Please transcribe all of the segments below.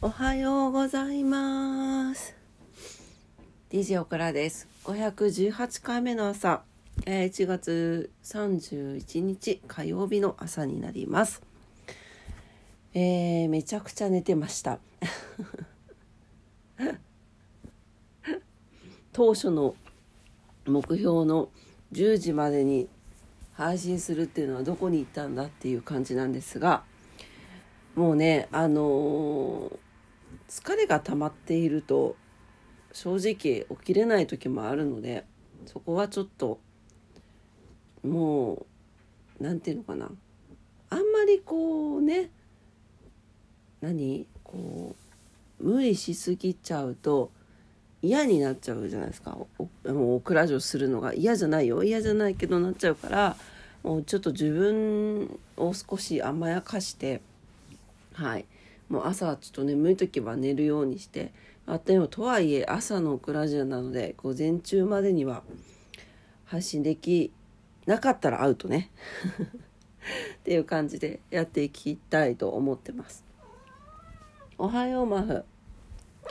おはようございます。DJ オクラです。518回目の朝、え1月31日火曜日の朝になります。えーめちゃくちゃ寝てました。当初の目標の10時までに配信するっていうのはどこに行ったんだっていう感じなんですが、もうね、あのー疲れが溜まっていると正直起きれない時もあるのでそこはちょっともうなんていうのかな。あんまりこうね何？こう無理しすぎちゃうと嫌になっちゃうじゃないですか。おもうクラジオするのが。嫌じゃないよ。嫌じゃないけどなっちゃうからもうちょっと自分を少し甘やかしてはい。もう朝はちょっと眠い時は寝るようにしてあでもとはいえ朝のクラジオなので午前中までには配信できなかったらアウトね。っていう感じでやっていきたいと思ってます。おはようマフ。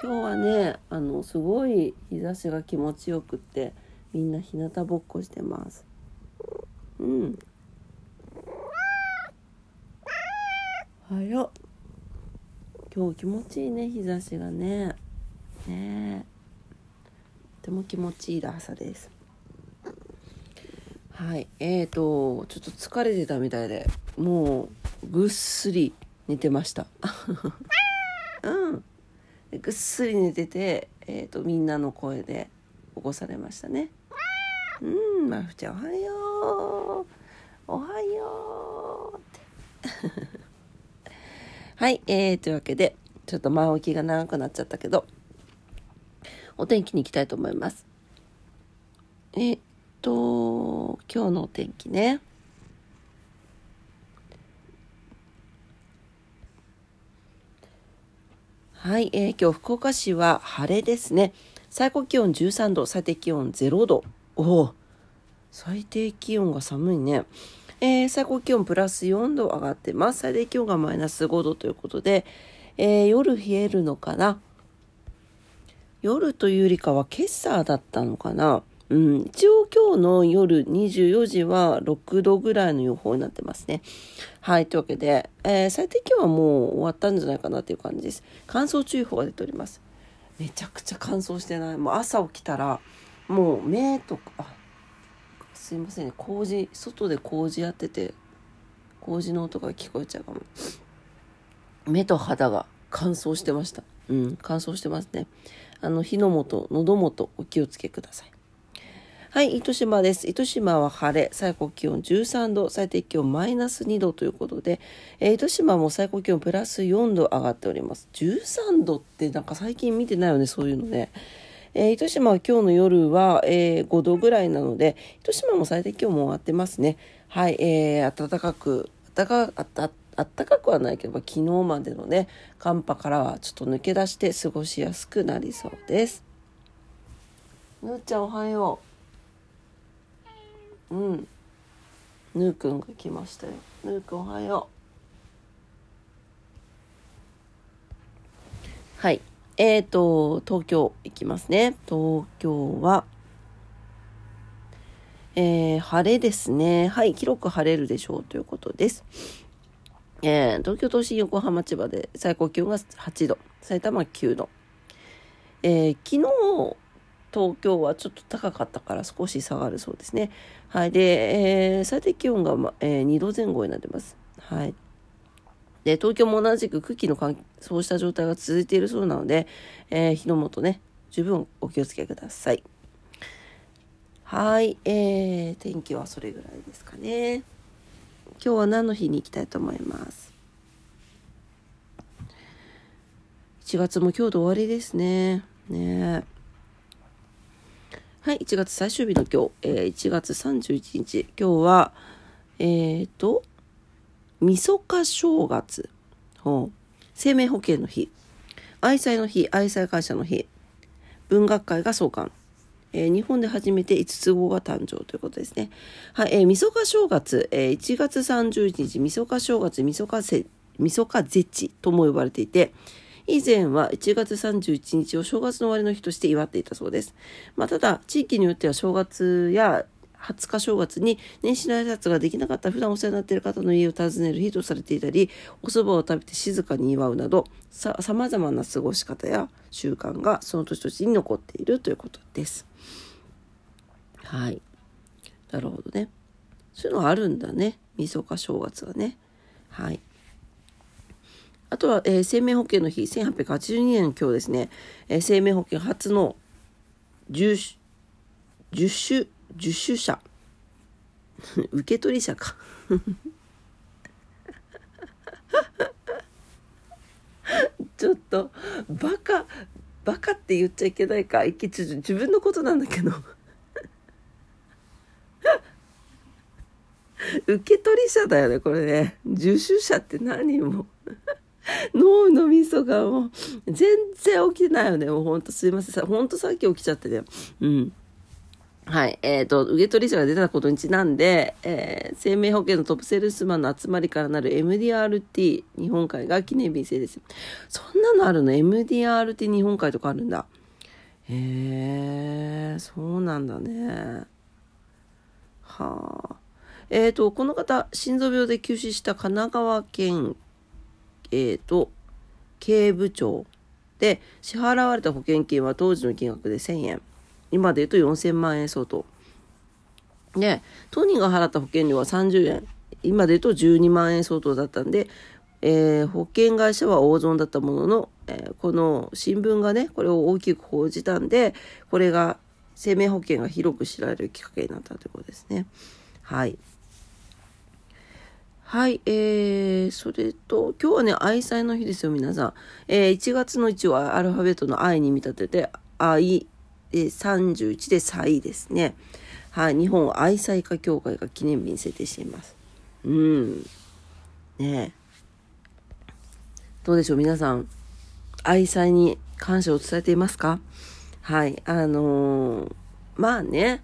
今日はねあのすごい日差しが気持ちよくってみんな日向ぼっこしてます。うん。おはよう。今日気持ちいいね日差しがね。ね。とても気持ちいい朝です。はい。えーとちょっと疲れてたみたいでもうぐっすり寝てました。うん。ぐっすり寝てて、えー、とみんなの声で起こされましたね。うんまふちゃんおはよう。おはようって。はい、えー、というわけで、ちょっと前置きが長くなっちゃったけど、お天気に行きたいと思います。えっと、今日のお天気ね。はい、えー今日福岡市は晴れですね。最高気温13度、最低気温0度。おお、最低気温が寒いね。えー最高気温プラス4度上がってます。最低気温がマイナス5度ということで、えー夜冷えるのかな？夜というよりかは今朝だったのかな？うん、一応今日の夜24時は6度ぐらいの予報になってますね。はい、というわけで、えー最低気温はもう終わったんじゃないかなという感じです。乾燥注意報が出ております。めちゃくちゃ乾燥してない。もう朝起きたら、もう目とか、あすいませんね。工事外で工事やってて工事の音が聞こえちゃうかも。目と肌が乾燥してました。うん乾燥してますね。あの火の元喉元お気をつけください。はい糸島です。糸島は晴れ。最高気温13度。最低気温マイナス2度ということで、えー糸島も最高気温プラス4度上がっております。13度ってなんか最近見てないよねそういうのね。えー糸島は今日の夜は、えー5度ぐらいなので、糸島も最低気温も上がってますね。はい、えー暖かく、暖か、あった、あったかくはないけど、昨日までのね、寒波からはちょっと抜け出して過ごしやすくなりそうです。ぬーちゃんおはよう。うん。ぬーくんが来ましたよ。ぬーくんおはよう。はい。えーと、東京行きますね。東京は、えー晴れですね。はい、広く晴れるでしょうということです。えー東京都心、横浜、千葉で最高気温が8度、埼玉9度。えー昨日、東京はちょっと高かったから少し下がるそうですね。はい。で、えー最低気温が、まえー2度前後になってます。はい。で、東京も同じく空気の乾燥した状態が続いているそうなので、えー火の元ね、十分お気をつけください。はい、えー、天気はそれぐらいですかね。今日は何の日に行きたいと思います？1月も今日で終わりですね。ねはい、1月最終日の今日、えー1月31日、今日は、えーと、みそか正月、ほう。生命保険の日、愛妻の日、愛妻感謝の日、文学会が創刊、えー日本で初めて五つ子が誕生ということですね。はい、えー、みそか正月、えー1月31日、みそか正月、みそかせ、みそか絶地とも呼ばれていて、以前は1月31日を正月の終わりの日として祝っていたそうです。まあ、ただ、地域によっては正月や20日正月に年始の挨拶ができなかった普段お世話になっている方の家を訪ねる日とされていたり、お蕎麦を食べて静かに祝うなど、さ、様々な過ごし方や習慣がその年々に残っているということです。はい。なるほどね。そういうのがあるんだね。みそか正月はね。はい。あとは、えー、生命保険の日、1882年の今日ですね、えー、生命保険初の10、10種、10種者。受取者か ちょっと、バカ、バカって言っちゃいけないか。自分のことなんだけど 受取者だよね、これね。受取者って何も脳のみそがもう、全然起きてないよね。もうほんとすいません。ほんとさっき起きちゃってね。うん。はい。えっ、ー、と、受取者が出たことにちなんで、えー、生命保険のトップセールスマンの集まりからなる MDRT 日本海が記念日制です。そんなのあるの ?MDRT 日本海とかあるんだ。へえ、そうなんだね。はあ。えっ、ー、と、この方、心臓病で急死した神奈川県えー、と、警部長で、支払われた保険金は当時の金額で1000円。今で言うと4000万円相当。で、当人が払った保険料は30円。今で言うと12万円相当だったんで、えー、保険会社は大損だったものの、えー、この新聞がね、これを大きく報じたんで、これが生命保険が広く知られるきっかけになったということですね。はい。はい、えー、それと、今日はね、愛妻の日ですよ、皆さん。えー、1月の1はアルファベットの愛に見立てて、愛、で、31で妻ですね。はい、日本愛妻家協会が記念日に制定しています。うん。ねどうでしょう、皆さん。愛妻に感謝を伝えていますか？はい、あのー、まあね、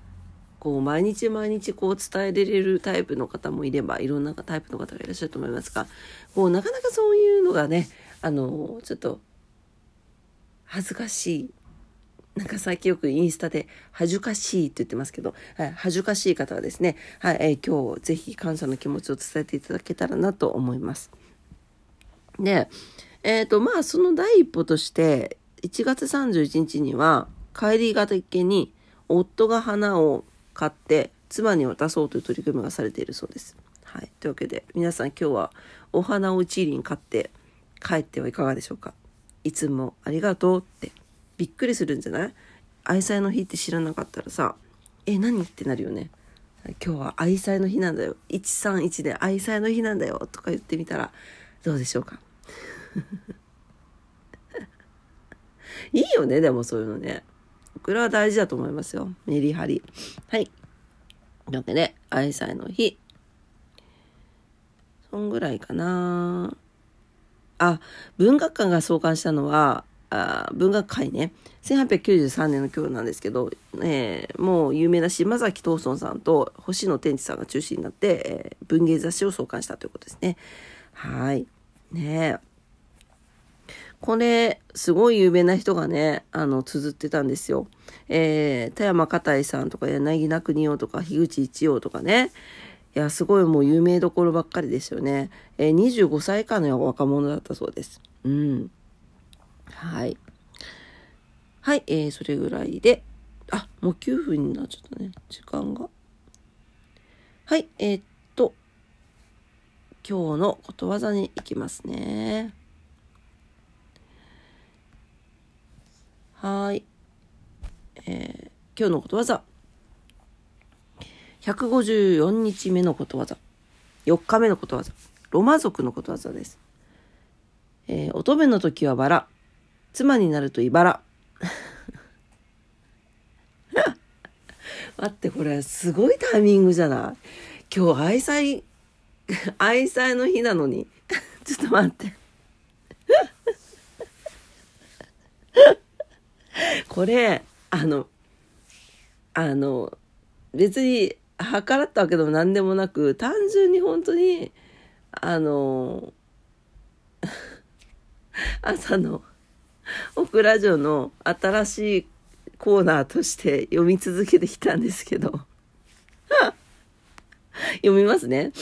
こう毎日毎日こう伝えられるタイプの方もいればいろんなタイプの方がいらっしゃると思いますがこうなかなかそういうのがねあのちょっと恥ずかしいなんか最近よくインスタで恥ずかしいって言ってますけど、はい、恥ずかしい方はですね、はいえー、今日ぜひ感謝の気持ちを伝えていただけたらなと思います。で、えっ、ー、とまあその第一歩として1月31日には帰りがけに夫が花を買って妻に渡そうという取り組みがされているそうです。はい、というわけで皆さん今日はお花を一輪買って帰ってはいかがでしょうかいつもありがとうってびっくりするんじゃない？愛妻の日って知らなかったらさえ何？ってなるよね今日は愛妻の日なんだよ131で愛妻の日なんだよとか言ってみたらどうでしょうか？いいよねでもそういうのねこれは大事だと思いますよ。メリハリ。はい。というわけで、愛妻の日。そんぐらいかな。あ、文学館が創刊したのは、あ文学会ね。1893年の今日なんですけど、えー、もう有名な島崎藤村さんと星野天地さんが中心になって、えー、文芸雑誌を創刊したということですね。はい。ね。これ、すごい有名な人がね、あの、綴ってたんですよ。えー、田山かいさんとか、柳名国夫とか、樋口一葉とかね。いや、すごいもう有名どころばっかりですよね。えー、25歳以下の若者だったそうです。うん。はい。えー、それぐらいで、あ、もう9分になっちゃったね。時間が。はい、えー、っと、今日のことわざに行きますね。はい。えー、今日のことわざ。154日目のことわざ。4日目のことわざ。ロマ族のことわざです。えー、乙女の時はバラ。妻になると茨。待って、これすごいタイミングじゃない？今日愛妻、愛妻の日なのに。ちょっと待って。これ、あの、あの、別に、計らったわけでも何でもなく、単純に本当に、あの、朝のオクラジオの新しいコーナーとして読み続けてきたんですけど 読みますね。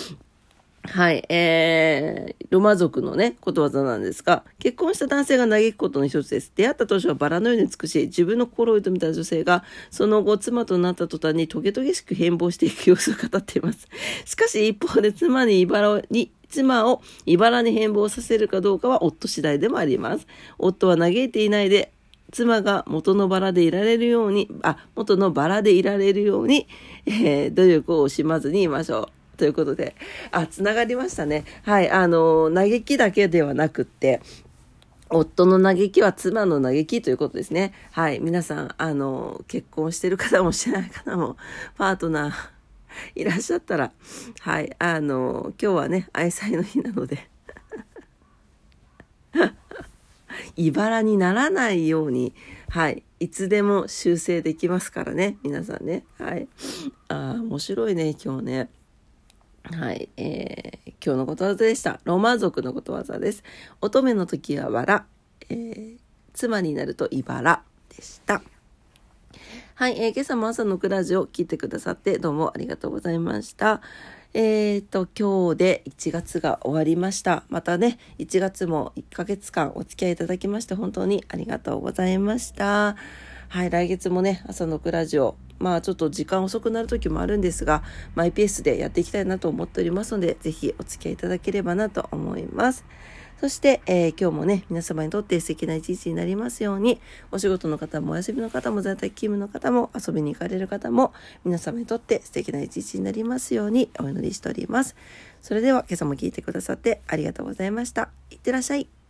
はい、えー、ロマ族のね、ことわざなんですが、結婚した男性が嘆くことの一つです。出会った当初はバラのように美しい、自分の心を射止めた女性が、その後妻となった途端にトゲトゲしく変貌していく様子を語っています。しかし一方で妻に茨に、妻を茨に変貌させるかどうかは夫次第でもあります。夫は嘆いていないで、妻が元のバラでいられるように、あ、元のバラでいられるように、えー、努力を惜しまずにいましょう。ということで、あ、つながりましたね。はい、あの、嘆きだけではなくって、夫の嘆きは妻の嘆きということですね。はい。皆さん、あの、結婚してる方もしてない方も、パートナーいらっしゃったら、はい。あの、今日はね、愛妻の日なので 茨にならないように、はい。いつでも修正できますからね。皆さんね。はい。ああ、面白いね、今日ね。はい、えー、今日のことわざでした。ロマ族のことわざです。乙女の時はわら、えー、妻になると茨でした。はい、えー、今朝も朝のクラジオ聞いてくださってどうもありがとうございました。えっ、ー、と、今日で1月が終わりました。またね、1月も1ヶ月間お付き合いいただきまして本当にありがとうございました。はい、来月もね、朝のクラジオ、まあちょっと時間遅くなる時もあるんですが、マイペースでやっていきたいなと思っておりますので、ぜひお付き合いいただければなと思います。そして、えー、今日もね、皆様にとって素敵な一日になりますように、お仕事の方もお休みの方も在宅勤務の方も遊びに行かれる方も、皆様にとって素敵な一日になりますようにお祈りしております。それでは今朝も聞いてくださってありがとうございました。いってらっしゃい。